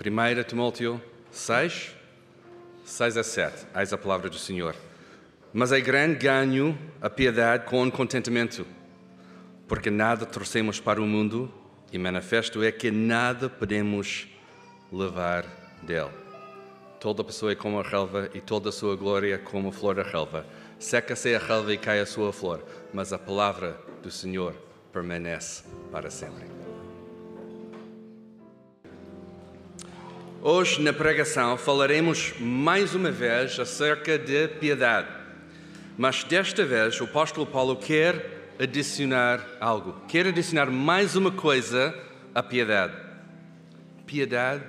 1 Timóteo 6, 6 a 7. Eis a palavra do Senhor. Mas é grande ganho a piedade com contentamento, porque nada trouxemos para o mundo e manifesto é que nada podemos levar dele. Toda pessoa é como a relva e toda a sua glória é como a flor da relva. Seca-se a relva e cai a sua flor, mas a palavra do Senhor permanece para sempre. Hoje, na pregação, falaremos mais uma vez acerca de piedade. Mas desta vez, o apóstolo Paulo quer adicionar algo, quer adicionar mais uma coisa à piedade. Piedade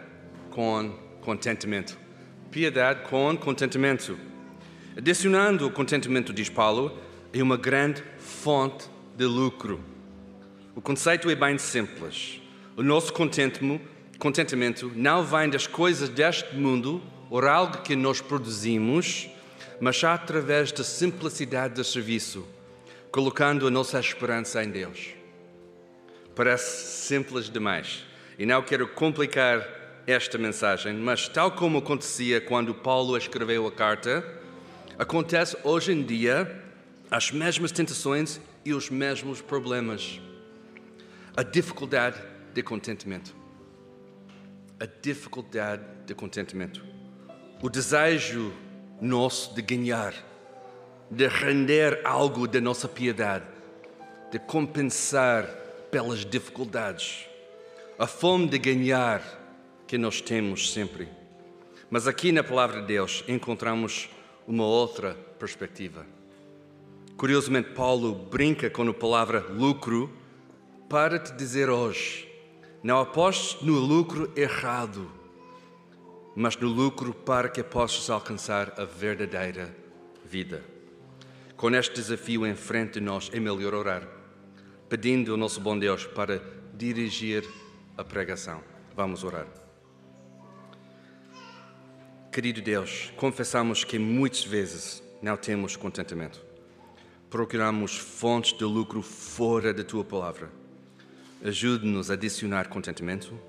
com contentamento. Piedade com contentamento. Adicionando o contentamento, diz Paulo, é uma grande fonte de lucro. O conceito é bem simples. O nosso contentamento não vem das coisas deste mundo ou algo que nós produzimos, mas através da simplicidade do serviço, colocando a nossa esperança em Deus. Parece simples demais e não quero complicar esta mensagem, mas tal como acontecia quando Paulo escreveu a carta, acontece hoje em dia as mesmas tentações e os mesmos problemas a dificuldade de contentamento. A dificuldade de contentamento. O desejo nosso de ganhar, de render algo da nossa piedade, de compensar pelas dificuldades. A fome de ganhar que nós temos sempre. Mas aqui na palavra de Deus encontramos uma outra perspectiva. Curiosamente, Paulo brinca com a palavra lucro para te dizer hoje: não apostes no lucro errado, mas no lucro para que possas alcançar a verdadeira vida. Com este desafio em frente de nós, é melhor orar, pedindo ao nosso bom Deus para dirigir a pregação. Vamos orar. Querido Deus, confessamos que muitas vezes não temos contentamento. Procuramos fontes de lucro fora da tua palavra Ajude-nos a adicionar contentamento,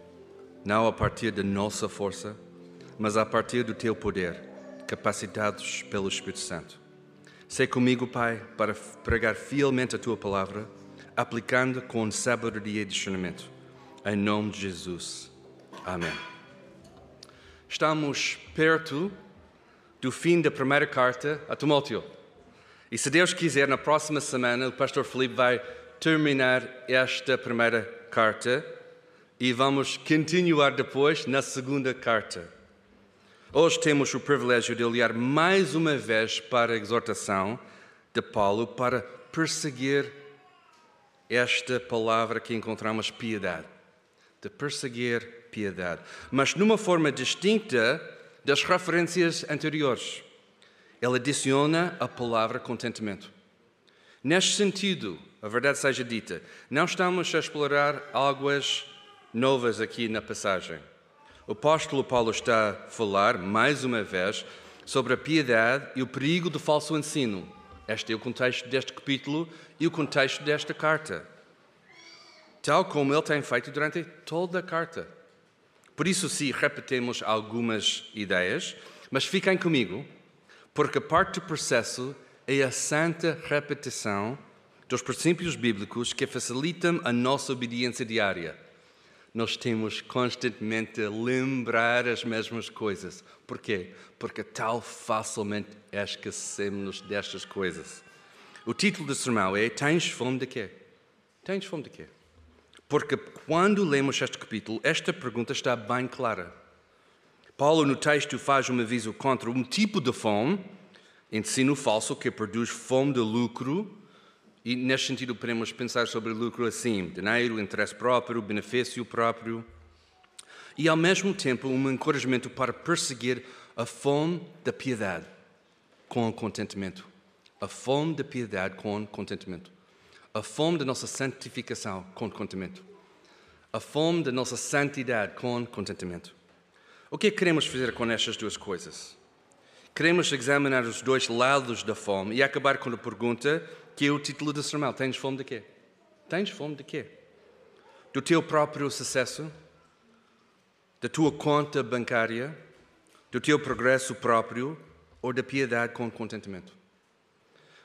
não a partir da nossa força, mas a partir do teu poder, capacitados pelo Espírito Santo. Sei comigo, Pai, para pregar fielmente a tua palavra, aplicando com sabedoria e discernimento. Em nome de Jesus. Amém. Estamos perto do fim da primeira carta a Timóteo. E se Deus quiser, na próxima semana, o pastor Felipe vai terminar esta primeira carta e vamos continuar depois na segunda carta. Hoje temos o privilégio de olhar mais uma vez para a exortação de Paulo para perseguir esta palavra que encontramos piedade. De perseguir piedade. Mas numa forma distinta das referências anteriores. Ele adiciona a palavra contentamento. Neste sentido, a verdade seja dita, não estamos a explorar águas novas aqui na passagem. O apóstolo Paulo está a falar, mais uma vez, sobre a piedade e o perigo do falso ensino. Este é o contexto deste capítulo e o contexto desta carta. Tal como ele tem feito durante toda a carta. Por isso, se repetimos algumas ideias, mas fiquem comigo, porque a parte do processo é a santa repetição dos princípios bíblicos que facilitam a nossa obediência diária. Nós temos constantemente lembrar as mesmas coisas. Porquê? Porque tal facilmente esquecemos destas coisas. O título do sermão é Tens fome de quê? Tens fome de quê? Porque quando lemos este capítulo, esta pergunta está bem clara. Paulo, no texto, faz um aviso contra um tipo de fome, ensino falso que produz fome de lucro e neste sentido podemos pensar sobre lucro assim: dinheiro, interesse próprio, benefício próprio. E ao mesmo tempo um encorajamento para perseguir a fome da piedade com contentamento. A fome da piedade com contentamento. A fome da nossa santificação com contentamento. A fome da nossa santidade com contentamento. O que é que queremos fazer com estas duas coisas? Queremos examinar os dois lados da fome e acabar com a pergunta que é o título do sermão. Tens fome de quê? Tens fome de quê? Do teu próprio sucesso? da tua conta bancária, do teu progresso próprio ou da piedade com contentamento.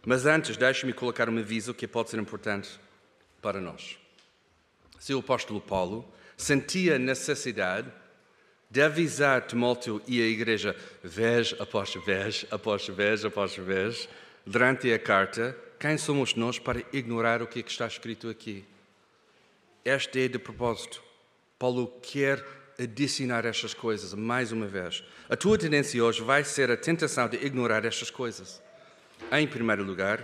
Mas antes, deixe-me colocar um aviso que pode ser importante para nós. Se o apóstolo Paulo sentia necessidade de avisar Timóteo e a igreja, vez após vez, após vez, após vez, durante a carta, quem somos nós para ignorar o que, é que está escrito aqui? Este é de propósito. Paulo quer adicionar estas coisas mais uma vez. A tua tendência hoje vai ser a tentação de ignorar estas coisas. Em primeiro lugar,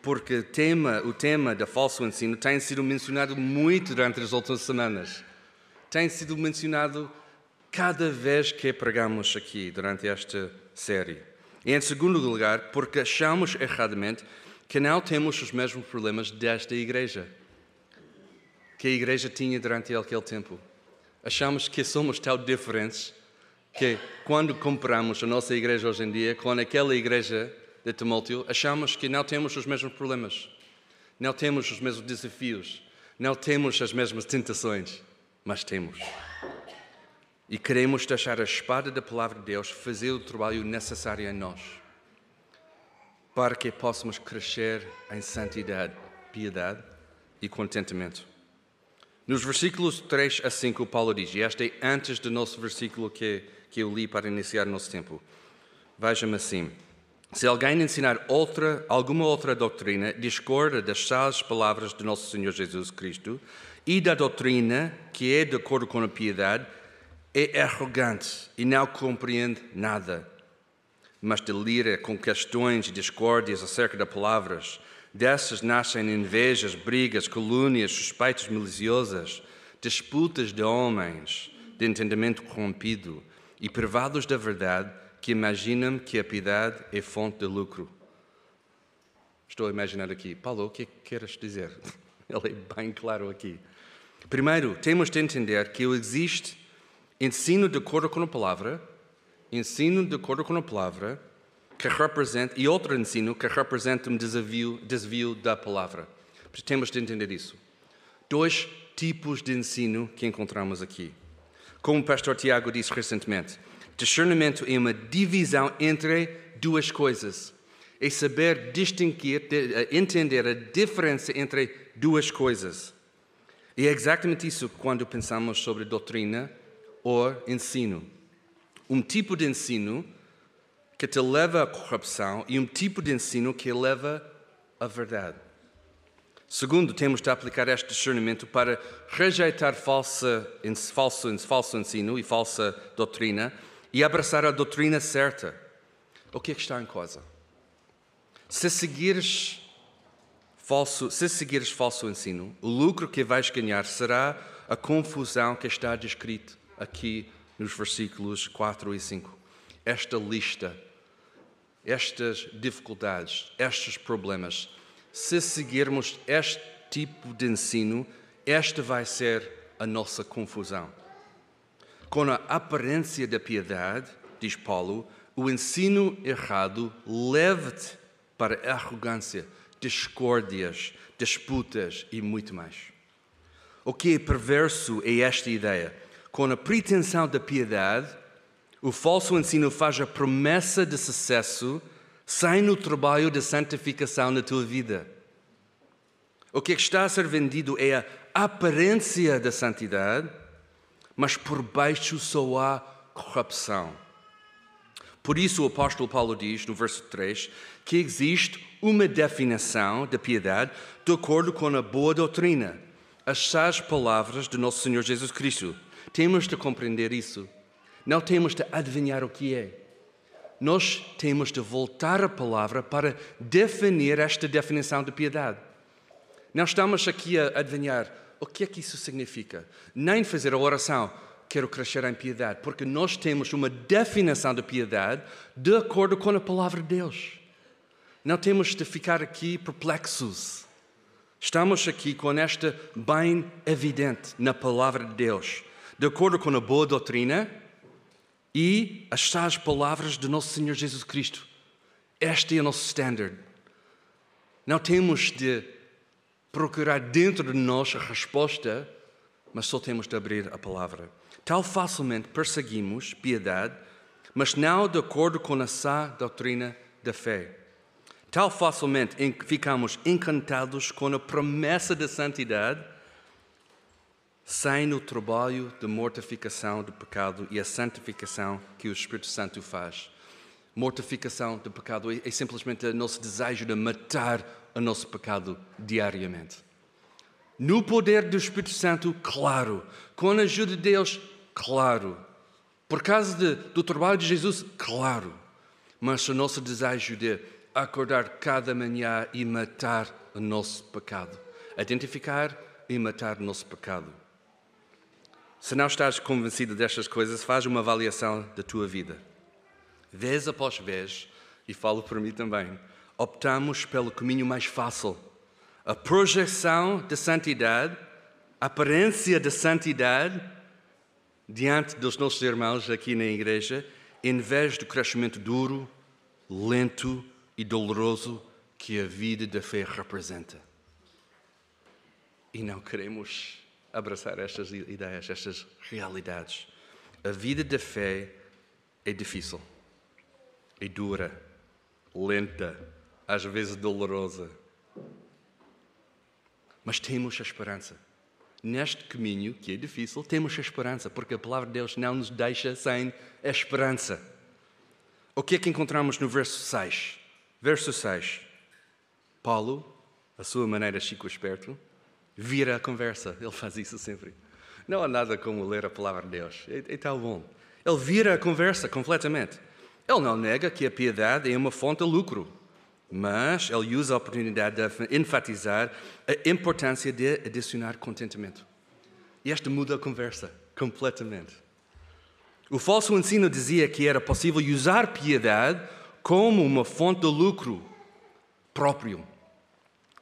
porque tema, o tema da falso ensino tem sido mencionado muito durante as últimas semanas. Tem sido mencionado cada vez que pregamos aqui durante esta série. E em segundo lugar, porque achamos erradamente que não temos os mesmos problemas desta igreja que a igreja tinha durante aquele tempo. Achamos que somos tão diferentes que quando comparamos a nossa igreja hoje em dia com aquela igreja de Timóteo, achamos que não temos os mesmos problemas, não temos os mesmos desafios, não temos as mesmas tentações, mas temos. E queremos deixar a espada da palavra de Deus fazer o trabalho necessário em nós, para que possamos crescer em santidade, piedade e contentamento. Nos versículos 3 a 5, Paulo diz, e este é antes do nosso versículo que, que eu li para iniciar nosso tempo. Veja-me assim: se alguém ensinar outra, alguma outra doutrina, discorda das sábias palavras de nosso Senhor Jesus Cristo e da doutrina que é de acordo com a piedade, é arrogante e não compreende nada, mas delira com questões e discórdias acerca das palavras Dessas nascem invejas, brigas, calúnias, suspeitas maliciosas, disputas de homens, de entendimento corrompido e privados da verdade, que imaginam que a piedade é fonte de lucro. Estou a imaginar aqui. Paulo, o que é que queres dizer? Ele é bem claro aqui. Primeiro, temos de entender que existe ensino de acordo com a palavra, ensino de acordo com a palavra, que representa, e outro ensino que representa um desvio, desvio da palavra. Temos de entender isso. Dois tipos de ensino que encontramos aqui. Como o pastor Tiago disse recentemente, discernimento é uma divisão entre duas coisas. É saber distinguir, entender a diferença entre duas coisas. E é exatamente isso quando pensamos sobre doutrina ou ensino. Um tipo de ensino que te leva à corrupção e um tipo de ensino que leva à verdade. Segundo, temos de aplicar este discernimento para rejeitar falsa, falso, falso ensino e falsa doutrina e abraçar a doutrina certa. O que é que está em causa? Se seguires falso, se seguires falso ensino, o lucro que vais ganhar será a confusão que está descrito aqui nos versículos 4 e 5. Esta lista estas dificuldades, estes problemas, se seguirmos este tipo de ensino, esta vai ser a nossa confusão. Com a aparência da piedade, diz Paulo, o ensino errado leva-te para arrogância, discórdias, disputas e muito mais. O que é perverso é esta ideia. Com a pretensão da piedade, o falso ensino faz a promessa de sucesso sem o trabalho de santificação na tua vida. O que está a ser vendido é a aparência da santidade, mas por baixo só há corrupção. Por isso o apóstolo Paulo diz no verso 3 que existe uma definição da piedade de acordo com a boa doutrina, as sás palavras de nosso Senhor Jesus Cristo. Temos de compreender isso. Não temos de adivinhar o que é. Nós temos de voltar à palavra para definir esta definição de piedade. Não estamos aqui a adivinhar o que é que isso significa, nem fazer a oração, quero crescer em piedade, porque nós temos uma definição de piedade de acordo com a palavra de Deus. Não temos de ficar aqui perplexos. Estamos aqui com esta bem evidente na palavra de Deus, de acordo com a boa doutrina e as sás palavras de nosso Senhor Jesus Cristo. Este é o nosso standard. Não temos de procurar dentro de nós a resposta, mas só temos de abrir a palavra. Tal facilmente perseguimos piedade, mas não de acordo com a sã doutrina da fé. Tal facilmente ficamos encantados com a promessa da santidade, sem o trabalho de mortificação do pecado e a santificação que o Espírito Santo faz. Mortificação do pecado é simplesmente o nosso desejo de matar o nosso pecado diariamente. No poder do Espírito Santo, claro. Com a ajuda de Deus, claro. Por causa de, do trabalho de Jesus, claro. Mas o nosso desejo de acordar cada manhã e matar o nosso pecado. Identificar e matar o nosso pecado. Se não estás convencido destas coisas, faz uma avaliação da tua vida. Vez após vez, e falo por mim também, optamos pelo caminho mais fácil. A projeção da santidade, a aparência da santidade diante dos nossos irmãos aqui na igreja, em vez do crescimento duro, lento e doloroso que a vida da fé representa. E não queremos abraçar estas ideias, estas realidades. A vida da fé é difícil, é dura, lenta, às vezes dolorosa. Mas temos a esperança. Neste caminho, que é difícil, temos a esperança, porque a palavra de Deus não nos deixa sem a esperança. O que é que encontramos no verso 6? Verso 6. Paulo, a sua maneira chico esperto, vira a conversa. Ele faz isso sempre. Não há nada como ler a palavra de Deus. É, é tão bom. Ele vira a conversa completamente. Ele não nega que a piedade é uma fonte de lucro, mas ele usa a oportunidade de enfatizar a importância de adicionar contentamento. E esta muda a conversa completamente. O falso ensino dizia que era possível usar piedade como uma fonte de lucro próprio,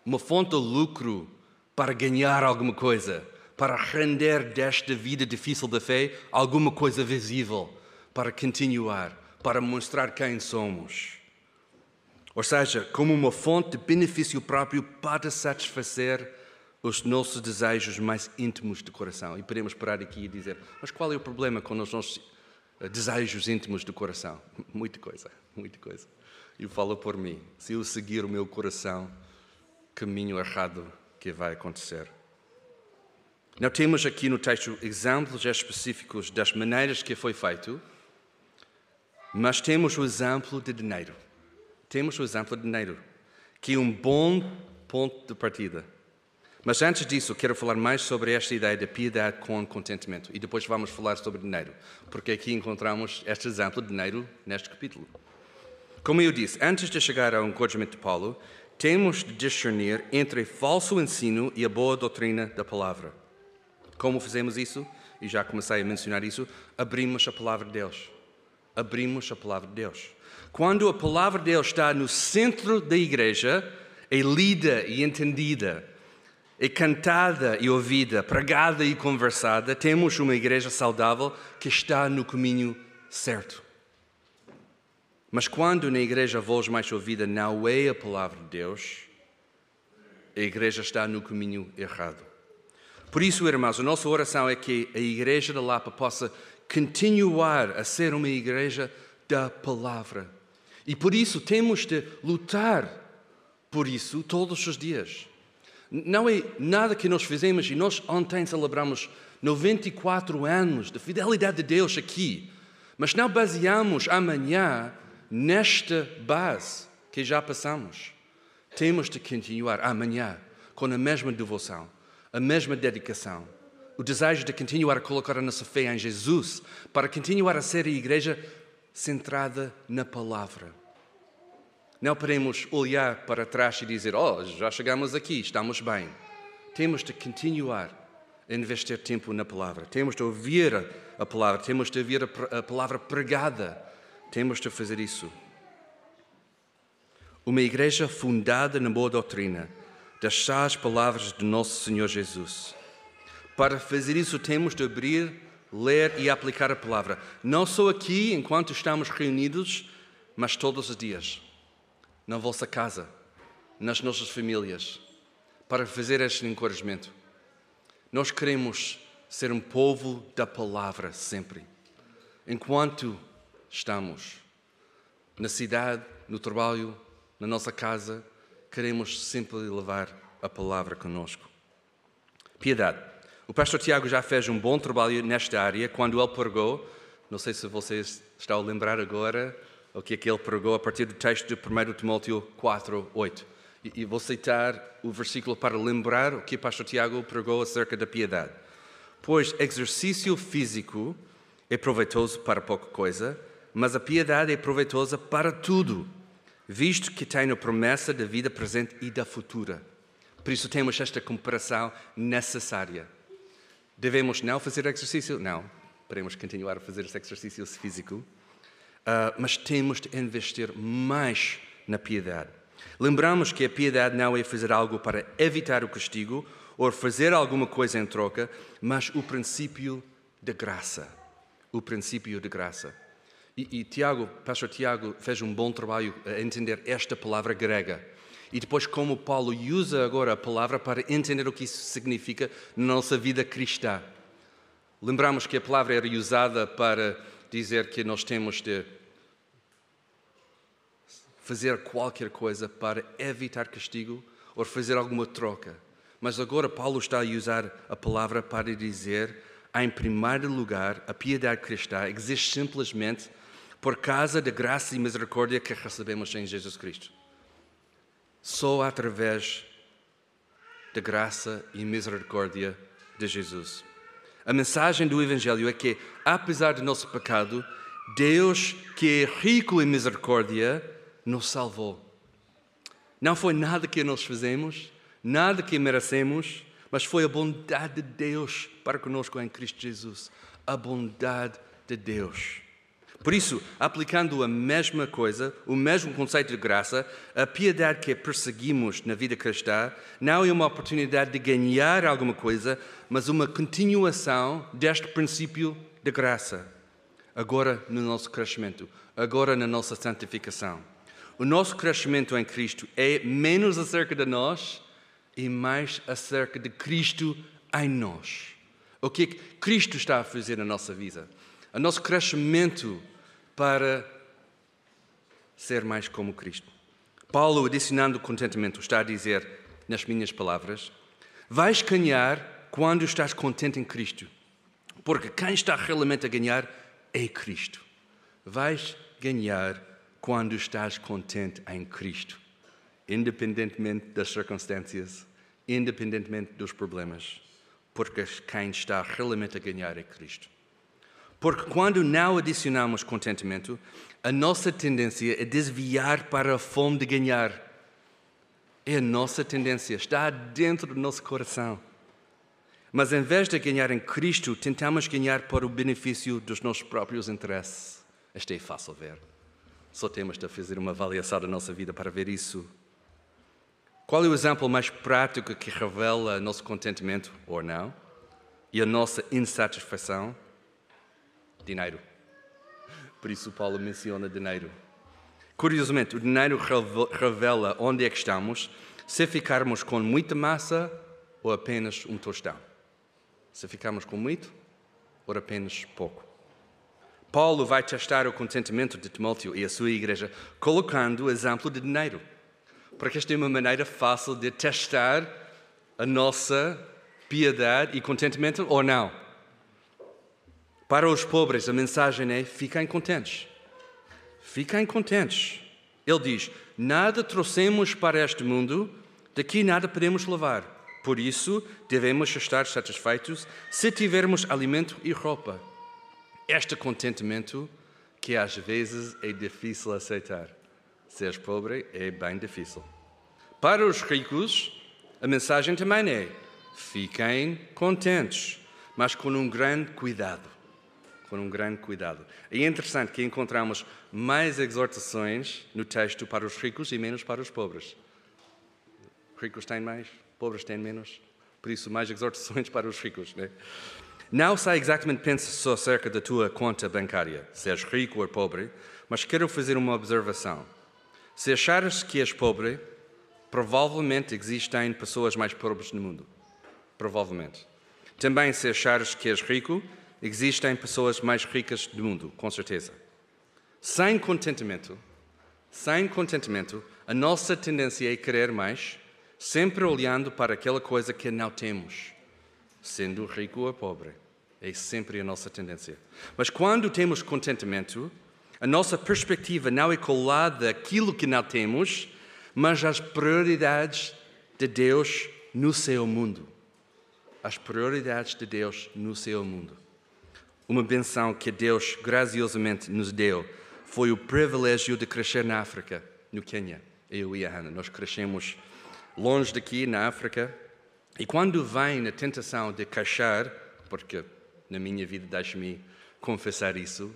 uma fonte de lucro para ganhar alguma coisa, para render desta vida difícil da fé alguma coisa visível, para continuar, para mostrar quem somos. Ou seja, como uma fonte de benefício próprio para satisfazer os nossos desejos mais íntimos de coração. E podemos parar aqui e dizer: mas qual é o problema com os nossos eh, desejos íntimos do coração? Muita coisa muita coisa. E falo por mim. Se eu seguir o meu coração, caminho errado que vai acontecer. Não temos aqui no texto exemplos específicos das maneiras que foi feito, mas temos o exemplo de dinheiro. Temos o exemplo de dinheiro, que é um bom ponto de partida. Mas antes disso, quero falar mais sobre esta ideia de piedade com contentamento. E depois vamos falar sobre dinheiro, porque aqui encontramos este exemplo de dinheiro neste capítulo. Como eu disse, antes de chegar ao encorajamento de Paulo, temos de discernir entre falso ensino e a boa doutrina da palavra. Como fazemos isso? E já comecei a mencionar isso. Abrimos a palavra de Deus. Abrimos a palavra de Deus. Quando a palavra de Deus está no centro da igreja, é lida e entendida, é cantada e ouvida, pregada e conversada, temos uma igreja saudável que está no caminho certo. Mas quando na igreja a voz mais ouvida não é a palavra de Deus, a igreja está no caminho errado. Por isso, irmãos, a nossa oração é que a igreja da Lapa possa continuar a ser uma igreja da palavra. E por isso temos de lutar por isso todos os dias. Não é nada que nós fizemos e nós ontem celebramos 94 anos de fidelidade de Deus aqui, mas não baseamos amanhã nesta base que já passamos, temos de continuar amanhã com a mesma devoção, a mesma dedicação, o desejo de continuar a colocar a nossa fé em Jesus, para continuar a ser a igreja centrada na palavra. Não podemos olhar para trás e dizer, oh, já chegamos aqui, estamos bem. Temos de continuar a investir tempo na palavra. Temos de ouvir a palavra, temos de ouvir a palavra pregada temos de fazer isso. Uma igreja fundada na boa doutrina, das sás palavras de nosso Senhor Jesus. Para fazer isso, temos de abrir, ler e aplicar a palavra. Não só aqui, enquanto estamos reunidos, mas todos os dias. Na vossa casa, nas nossas famílias, para fazer este encorajamento. Nós queremos ser um povo da palavra sempre. Enquanto estamos na cidade, no trabalho, na nossa casa, queremos sempre levar a palavra conosco. Piedade. O pastor Tiago já fez um bom trabalho nesta área quando ele pregou, não sei se vocês estão a lembrar agora, o que é que ele pregou a partir do texto de 1 Timóteo 4, 8. E vou citar o versículo para lembrar o que o pastor Tiago pregou acerca da piedade. Pois exercício físico é proveitoso para pouca coisa, mas a piedade é proveitosa para tudo, visto que tem a promessa da vida presente e da futura. Por isso temos esta comparação necessária. Devemos não fazer exercício? Não. Podemos continuar a fazer esse exercício físico. Uh, mas temos de investir mais na piedade. Lembramos que a piedade não é fazer algo para evitar o castigo ou fazer alguma coisa em troca, mas o princípio da graça. O princípio da graça. E, e Tiago, pastor Tiago, fez um bom trabalho a entender esta palavra grega. E depois, como Paulo usa agora a palavra para entender o que isso significa na nossa vida cristã. Lembramos que a palavra era usada para dizer que nós temos de fazer qualquer coisa para evitar castigo ou fazer alguma troca. Mas agora Paulo está a usar a palavra para dizer, em primeiro lugar, a piedade cristã existe simplesmente por causa da graça e misericórdia que recebemos em Jesus Cristo. Só através da graça e misericórdia de Jesus. A mensagem do Evangelho é que, apesar do nosso pecado, Deus, que é rico em misericórdia, nos salvou. Não foi nada que nós fizemos, nada que merecemos, mas foi a bondade de Deus para conosco em Cristo Jesus. A bondade de Deus. Por isso, aplicando a mesma coisa, o mesmo conceito de graça, a piedade que perseguimos na vida cristã não é uma oportunidade de ganhar alguma coisa, mas uma continuação deste princípio de graça. Agora no nosso crescimento, agora na nossa santificação. O nosso crescimento em Cristo é menos acerca de nós e mais acerca de Cristo em nós. O que, é que Cristo está a fazer na nossa vida? O nosso crescimento para ser mais como Cristo. Paulo, adicionando contentamento, está a dizer, nas minhas palavras, vais ganhar quando estás contente em Cristo. Porque quem está realmente a ganhar é Cristo. Vais ganhar quando estás contente em Cristo, independentemente das circunstâncias, independentemente dos problemas, porque quem está realmente a ganhar é Cristo. Porque quando não adicionamos contentamento, a nossa tendência é desviar para a fome de ganhar. É a nossa tendência, está dentro do nosso coração. Mas em vez de ganhar em Cristo, tentamos ganhar para o benefício dos nossos próprios interesses. Isto é fácil ver. Só temos de fazer uma avaliação da nossa vida para ver isso. Qual é o exemplo mais prático que revela nosso contentamento ou não e a nossa insatisfação? Dinheiro. Por isso Paulo menciona dinheiro. Curiosamente, o dinheiro revela onde é que estamos se ficarmos com muita massa ou apenas um tostão. Se ficarmos com muito ou apenas pouco. Paulo vai testar o contentamento de Timóteo e a sua igreja colocando o exemplo de dinheiro. Porque esta é uma maneira fácil de testar a nossa piedade e contentamento ou não. Para os pobres, a mensagem é: fiquem contentes. Fiquem contentes. Ele diz: Nada trouxemos para este mundo, daqui nada podemos levar. Por isso, devemos estar satisfeitos se tivermos alimento e roupa este contentamento que às vezes é difícil aceitar. Ser pobre é bem difícil. Para os ricos, a mensagem também é: fiquem contentes, mas com um grande cuidado. Um grande cuidado. E é interessante que encontramos mais exortações no texto para os ricos e menos para os pobres. Ricos têm mais, pobres têm menos. Por isso, mais exortações para os ricos. Né? Não sei exatamente pensa só acerca da tua conta bancária, se és rico ou pobre, mas quero fazer uma observação. Se achares que és pobre, provavelmente existem pessoas mais pobres no mundo. Provavelmente. Também, se achares que és rico, existem pessoas mais ricas do mundo, com certeza. Sem contentamento, sem contentamento, a nossa tendência é querer mais, sempre olhando para aquela coisa que não temos, sendo rico ou pobre. É sempre a nossa tendência. Mas quando temos contentamento, a nossa perspectiva não é colada àquilo que não temos, mas às prioridades de Deus no seu mundo. As prioridades de Deus no seu mundo. Uma benção que Deus graciosamente nos deu foi o privilégio de crescer na África, no Quênia. Eu e a Hannah, nós crescemos longe daqui, na África, e quando vem a tentação de caixar, porque na minha vida, deixe-me confessar isso,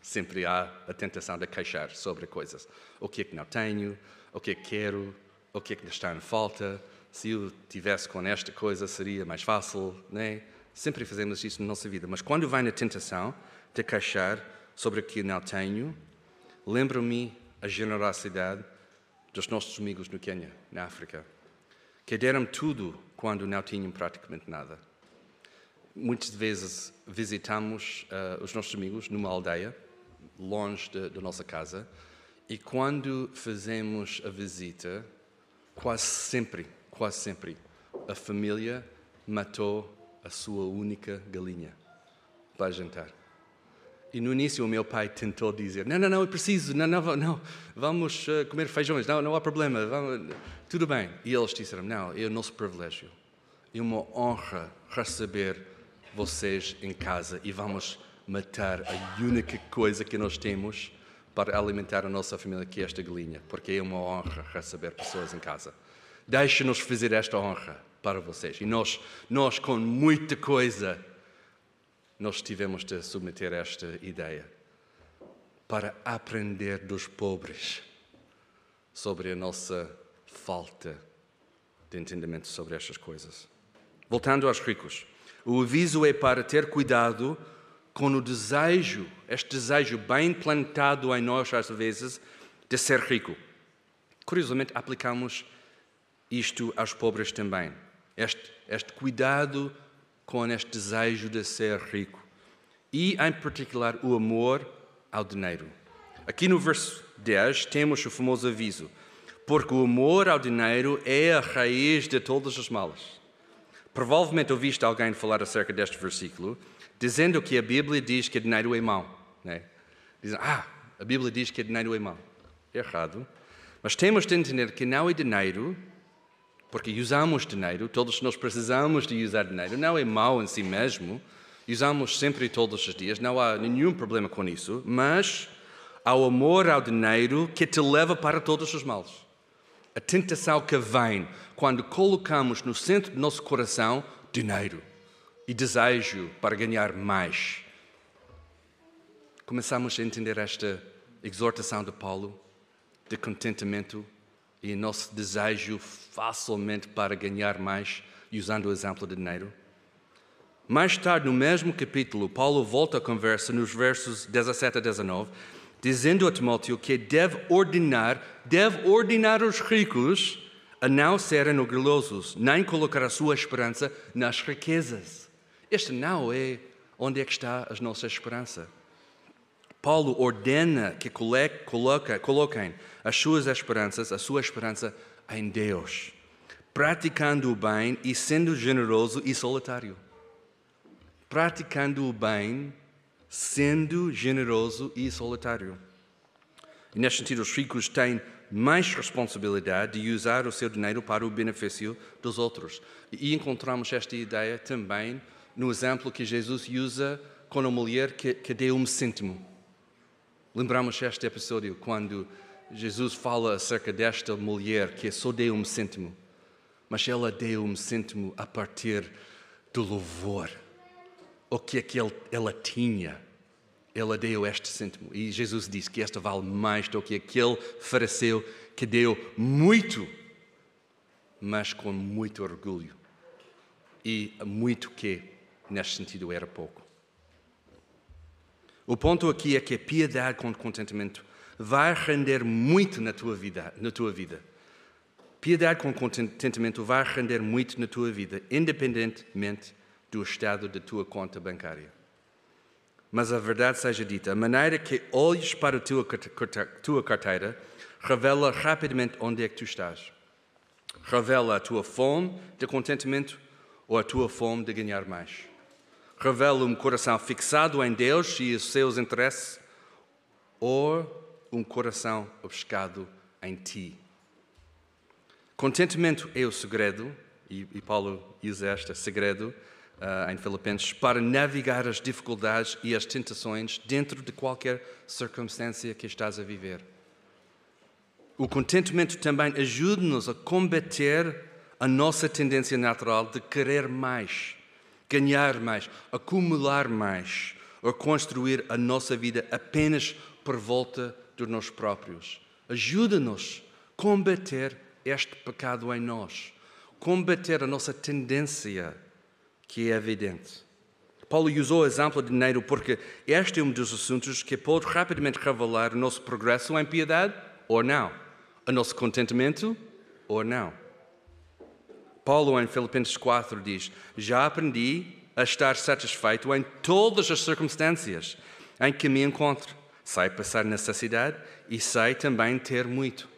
sempre há a tentação de queixar sobre coisas. O que é que não tenho, o que é que quero, o que é que está em falta. Se eu tivesse com esta coisa seria mais fácil, né? Sempre fazemos isso na nossa vida. Mas quando vem a tentação de queixar sobre o que não tenho, lembro-me a generosidade dos nossos amigos no Quênia, na África, que deram tudo quando não tinham praticamente nada. Muitas vezes visitamos uh, os nossos amigos numa aldeia, longe da nossa casa, e quando fazemos a visita, quase sempre, quase sempre, a família matou a sua única galinha para jantar. E no início o meu pai tentou dizer: Não, não, não, eu preciso, não, não, não vamos uh, comer feijões, não, não há problema, vamos, tudo bem. E eles disseram: Não, é o nosso privilégio. É uma honra receber vocês em casa e vamos matar a única coisa que nós temos para alimentar a nossa família, que é esta galinha, porque é uma honra receber pessoas em casa. Deixe-nos fazer esta honra para vocês. E nós, nós com muita coisa, nós tivemos de submeter esta ideia para aprender dos pobres sobre a nossa falta de entendimento sobre estas coisas. Voltando aos ricos. O aviso é para ter cuidado com o desejo, este desejo bem plantado em nós às vezes, de ser rico. Curiosamente, aplicamos isto aos pobres também. Este, este cuidado com este desejo de ser rico. E, em particular, o amor ao dinheiro. Aqui no verso 10 temos o famoso aviso: porque o amor ao dinheiro é a raiz de todas as malas. Provavelmente ouviste alguém falar acerca deste versículo, dizendo que a Bíblia diz que dinheiro é mau. Né? Dizem, ah, a Bíblia diz que dinheiro é mau. Errado. Mas temos de entender que não é dinheiro, porque usamos dinheiro, todos nós precisamos de usar dinheiro, não é mau em si mesmo, usamos sempre e todos os dias, não há nenhum problema com isso, mas há o amor ao dinheiro que te leva para todos os males. A tentação que vem quando colocamos no centro do nosso coração dinheiro e desejo para ganhar mais. Começamos a entender esta exortação de Paulo de contentamento e nosso desejo facilmente para ganhar mais, usando o exemplo de dinheiro. Mais tarde, no mesmo capítulo, Paulo volta à conversa nos versos 17 a 19 dizendo a Timóteo que deve ordenar, deve ordenar os ricos a não serem orgulhosos, nem colocar a sua esperança nas riquezas. Este não é onde é que está a nossa esperança. Paulo ordena que coloquem, coloquem as suas esperanças, a sua esperança em Deus, praticando o bem e sendo generoso e solitário. Praticando o bem sendo generoso e solitário. E neste sentido, os ricos têm mais responsabilidade de usar o seu dinheiro para o benefício dos outros. E encontramos esta ideia também no exemplo que Jesus usa com a mulher que, que deu um cêntimo. Lembramos este episódio quando Jesus fala acerca desta mulher que só deu um cêntimo, mas ela deu um cêntimo a partir do louvor o que é que ela tinha. Ela deu este cêntimo. E Jesus disse que esta vale mais do que aquele fariseu que deu muito, mas com muito orgulho. E muito que, neste sentido, era pouco. O ponto aqui é que a piedade com contentamento vai render muito na tua vida. Na tua vida. Piedade com contentamento vai render muito na tua vida, independentemente do estado da tua conta bancária. Mas a verdade seja dita, a maneira que olhes para a tua, tua carteira revela rapidamente onde é que tu estás. Revela a tua fome de contentamento ou a tua fome de ganhar mais. Revela um coração fixado em Deus e os seus interesses ou um coração obcecado em ti. Contentamento é o segredo, e, Paulo usa este segredo uh, em Filipenses, para navegar as dificuldades e as tentações dentro de qualquer circunstância que estás a viver. O contentamento também ajuda-nos a combater a nossa tendência natural de querer mais, ganhar mais, acumular mais, ou construir a nossa vida apenas por volta de nós próprios. Ajuda-nos a combater este pecado em nós, combater a nossa tendência que é evidente. Paulo usou o exemplo de dinheiro porque este é um dos assuntos que pode rapidamente revelar o nosso progresso em piedade ou não, o nosso contentamento ou não. Paulo, em Filipenses 4, diz: Já aprendi a estar satisfeito em todas as circunstâncias em que me encontro. Sei passar necessidade e sei também ter muito.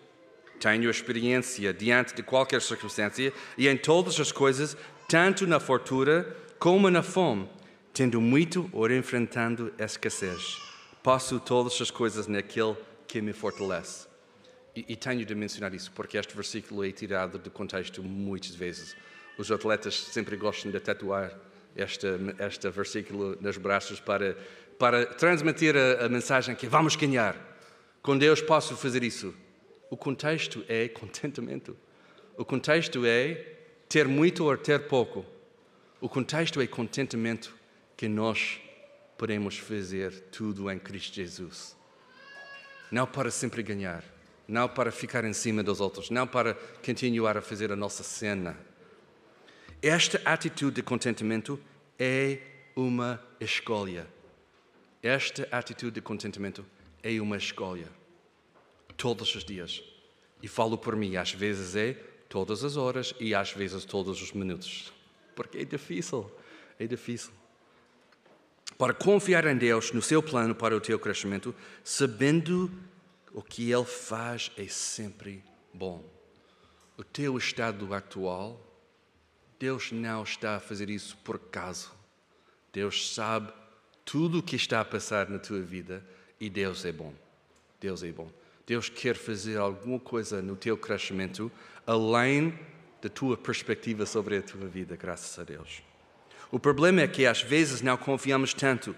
Tenho experiência diante de qualquer circunstância e em todas as coisas, tanto na fortuna como na fome, tendo muito ou enfrentando escassez. Posso todas as coisas naquele que me fortalece. E, tenho de mencionar isso, porque este versículo é tirado do contexto muitas vezes. Os atletas sempre gostam de tatuar este, este versículo nos braços para, para transmitir a, a mensagem que vamos ganhar. Com Deus posso fazer isso. O contexto é contentamento. O contexto é ter muito ou ter pouco. O contexto é contentamento que nós podemos fazer tudo em Cristo Jesus. Não para sempre ganhar, não para ficar em cima dos outros, não para continuar a fazer a nossa cena. Esta atitude de contentamento é uma escolha. Esta atitude de contentamento é uma escolha todos os dias. E falo por mim, às vezes é todas as horas e às vezes todos os minutos. Porque é difícil, é difícil. Para confiar em Deus no seu plano para o teu crescimento, sabendo o que Ele faz é sempre bom. O teu estado atual, Deus não está a fazer isso por acaso. Deus sabe tudo o que está a passar na tua vida e Deus é bom. Deus é bom. Deus quer fazer alguma coisa no teu crescimento além da tua perspectiva sobre a tua vida, graças a Deus. O problema é que às vezes não confiamos tanto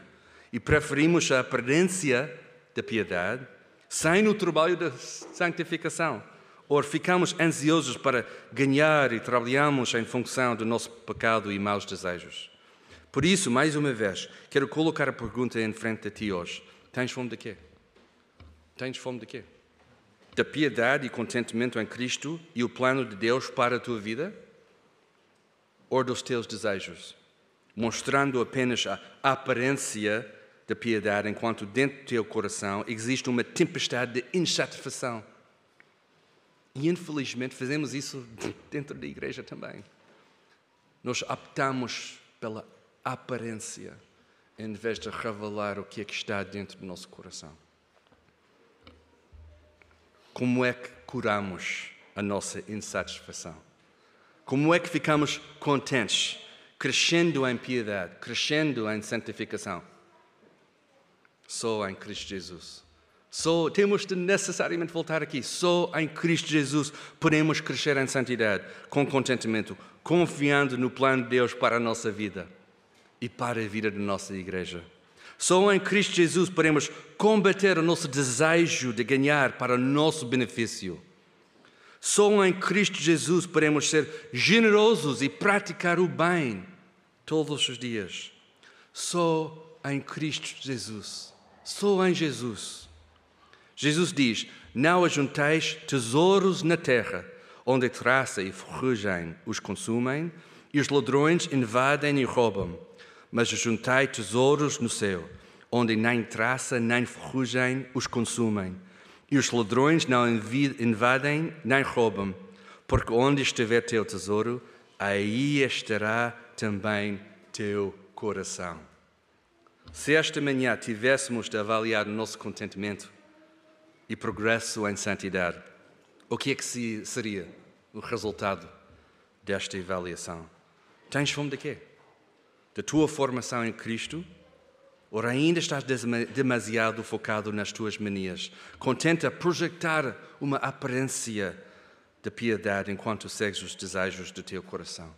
e preferimos a aparência da piedade sem o trabalho da santificação. Ou ficamos ansiosos para ganhar e trabalhamos em função do nosso pecado e maus desejos. Por isso, mais uma vez, quero colocar a pergunta em frente a ti hoje: Tens fome de quê? Tens fome de quê? da piedade e contentamento em Cristo e o plano de Deus para a tua vida? Ou dos teus desejos, mostrando apenas a aparência da piedade, enquanto dentro do teu coração existe uma tempestade de insatisfação? E infelizmente fazemos isso dentro da igreja também. Nós optamos pela aparência em vez de revelar o que é que está dentro do nosso coração. Como é que curamos a nossa insatisfação? Como é que ficamos contentes, crescendo em piedade, crescendo em santificação? Só em Cristo Jesus. Só temos de necessariamente voltar aqui. Só em Cristo Jesus podemos crescer em santidade, com contentamento, confiando no plano de Deus para a nossa vida e para a vida da nossa igreja. Só em Cristo Jesus podemos combater o nosso desejo de ganhar para o nosso benefício. Só em Cristo Jesus podemos ser generosos e praticar o bem todos os dias. Só em Cristo Jesus. Só em Jesus. Jesus diz: Não ajunteis tesouros na terra, onde traça e ferrugem os consumem, e os ladrões invadem e roubam mas juntai tesouros no céu, onde nem traça nem ferrugem os consumem, e os ladrões não invadem nem roubam, porque onde estiver teu tesouro, aí estará também teu coração. Se esta manhã tivéssemos de avaliar o nosso contentamento e progresso em santidade, o que é que seria o resultado desta avaliação? Tens fome de quê? Da tua formação em Cristo? Ou ainda estás demasiado focado nas tuas manias? Contenta projetar uma aparência de piedade enquanto segues os desejos do teu coração.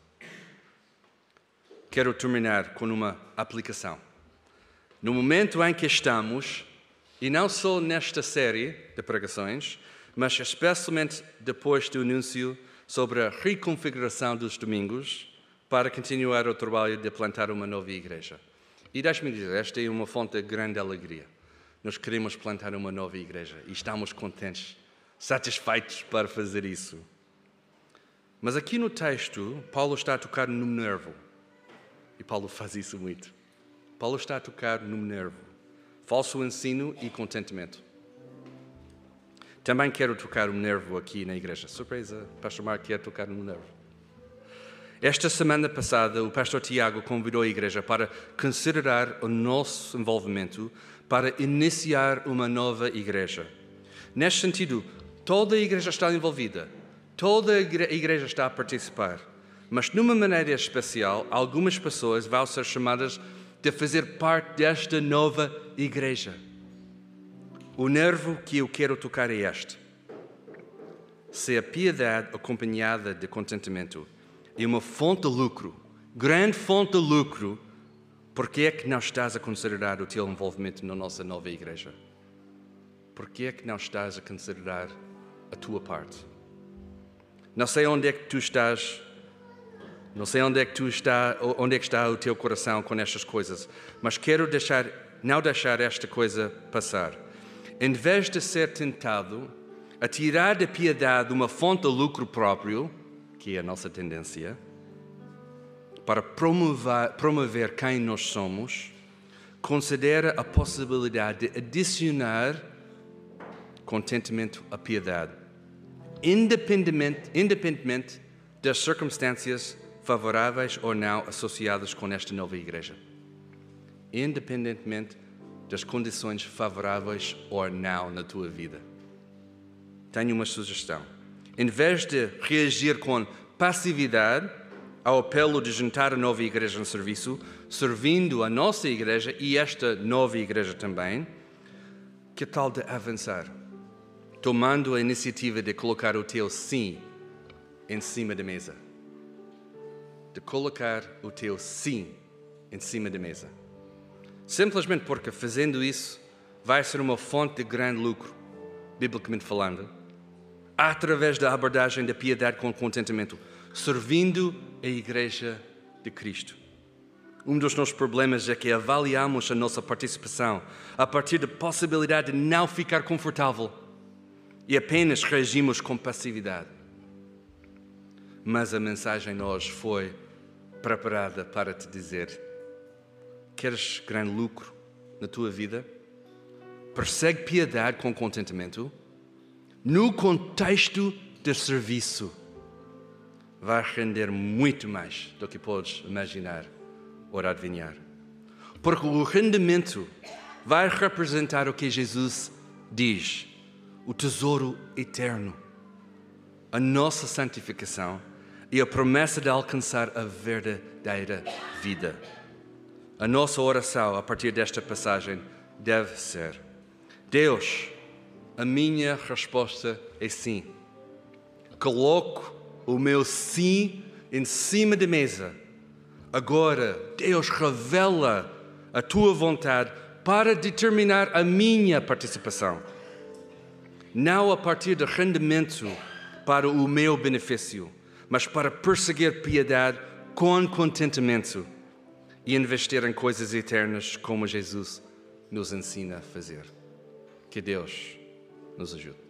Quero terminar com uma aplicação. No momento em que estamos, e não só nesta série de pregações, mas especialmente depois do anúncio sobre a reconfiguração dos domingos para continuar o trabalho de plantar uma nova igreja. E deixe-me dizer, esta é uma fonte de grande alegria. Nós queremos plantar uma nova igreja e estamos contentes, satisfeitos para fazer isso. Mas aqui no texto, Paulo está a tocar no nervo. E Paulo faz isso muito. Paulo está a tocar no nervo. Falso ensino e contentamento. Também quero tocar o nervo aqui na igreja. Surpresa, Pastor Mark quer tocar no nervo. Esta semana passada, o pastor Tiago convidou a igreja para considerar o nosso envolvimento para iniciar uma nova igreja. Neste sentido, toda a igreja está envolvida, toda a igreja está a participar, mas de uma maneira especial, algumas pessoas vão ser chamadas de fazer parte desta nova igreja. O nervo que eu quero tocar é este. Se a piedade acompanhada de contentamento e uma fonte de lucro, grande fonte de lucro, porque é que não estás a considerar o teu envolvimento na nossa nova igreja? Porque é que não estás a considerar a tua parte? Não sei onde é que tu estás, não sei onde é que tu está, onde é que está o teu coração com estas coisas, mas quero deixar, não deixar esta coisa passar. Em vez de ser tentado a tirar da piedade uma fonte de lucro próprio, que é a nossa tendência, para promover, promover quem nós somos, considera a possibilidade de adicionar contentamento à piedade, independentemente, independentemente das circunstâncias favoráveis ou não associadas com esta nova igreja. Independentemente das condições favoráveis ou não na tua vida. Tenho uma sugestão em vez de reagir com passividade ao apelo de juntar a nova igreja no serviço, servindo a nossa igreja e esta nova igreja também, que tal de avançar? Tomando a iniciativa de colocar o teu sim em cima da mesa. De colocar o teu sim em cima da mesa. Simplesmente porque fazendo isso vai ser uma fonte de grande lucro, biblicamente falando através da abordagem da piedade com contentamento, servindo a Igreja de Cristo. Um dos nossos problemas é que avaliamos a nossa participação a partir da possibilidade de não ficar confortável e apenas reagimos com passividade. Mas a mensagem hoje foi preparada para te dizer: queres grande lucro na tua vida? Persegue piedade com contentamento no contexto de serviço, vai render muito mais do que podes imaginar ou adivinhar. Porque o rendimento vai representar o que Jesus diz: o tesouro eterno, a nossa santificação e a promessa de alcançar a verdadeira vida. A nossa oração a partir desta passagem deve ser: Deus, a minha resposta é sim. Coloco o meu sim em cima da mesa. Agora, Deus revela a tua vontade para determinar a minha participação. Não a partir de rendimento para o meu benefício, mas para perseguir piedade com contentamento e investir em coisas eternas como Jesus nos ensina a fazer. Que Deus nos ajude.